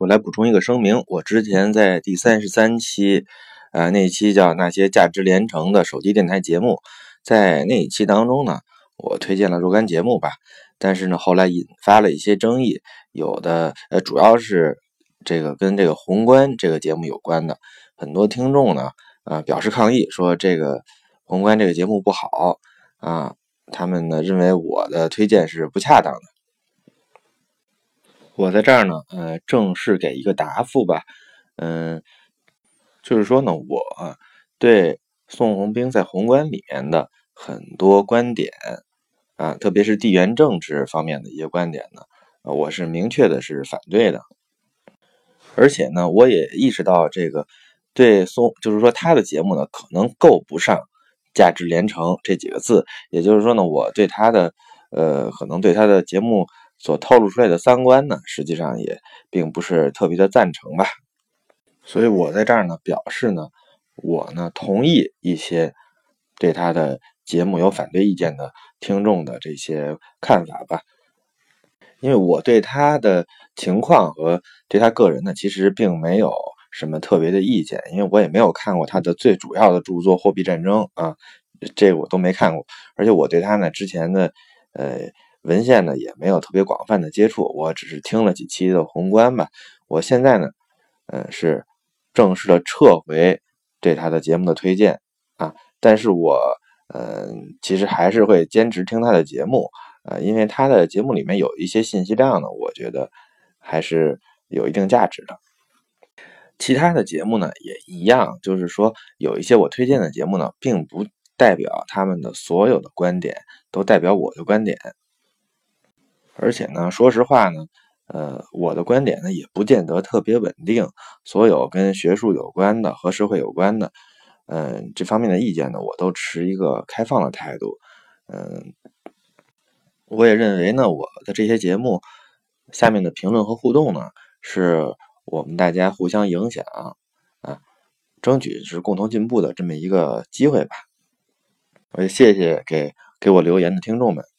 我来补充一个声明，我之前在第三十三期，呃，那一期叫那些价值连城的手机电台节目，在那一期当中呢，我推荐了若干节目吧，但是呢，后来引发了一些争议，有的呃，主要是这个跟这个宏观这个节目有关的，很多听众呢，呃，表示抗议，说这个宏观这个节目不好啊，他们呢认为我的推荐是不恰当的。我在这儿呢，呃，正式给一个答复吧，嗯，就是说呢，我对宋鸿兵在宏观里面的很多观点啊，特别是地缘政治方面的一些观点呢，我是明确的是反对的，而且呢，我也意识到这个对宋，就是说他的节目呢，可能够不上价值连城这几个字，也就是说呢，我对他的，呃，可能对他的节目。所透露出来的三观呢，实际上也并不是特别的赞成吧，所以我在这儿呢表示呢，我呢同意一些对他的节目有反对意见的听众的这些看法吧，因为我对他的情况和对他个人呢，其实并没有什么特别的意见，因为我也没有看过他的最主要的著作《货币战争》啊，这我都没看过，而且我对他呢之前的呃。文献呢也没有特别广泛的接触，我只是听了几期的宏观吧。我现在呢，嗯，是正式的撤回对他的节目的推荐啊，但是我嗯，其实还是会坚持听他的节目啊，因为他的节目里面有一些信息量呢，我觉得还是有一定价值的。其他的节目呢也一样，就是说有一些我推荐的节目呢，并不代表他们的所有的观点都代表我的观点。而且呢，说实话呢，呃，我的观点呢也不见得特别稳定。所有跟学术有关的和社会有关的，嗯，这方面的意见呢，我都持一个开放的态度。嗯，我也认为呢，我的这些节目下面的评论和互动呢，是我们大家互相影响啊，争取是共同进步的这么一个机会吧。我也谢谢给给我留言的听众们。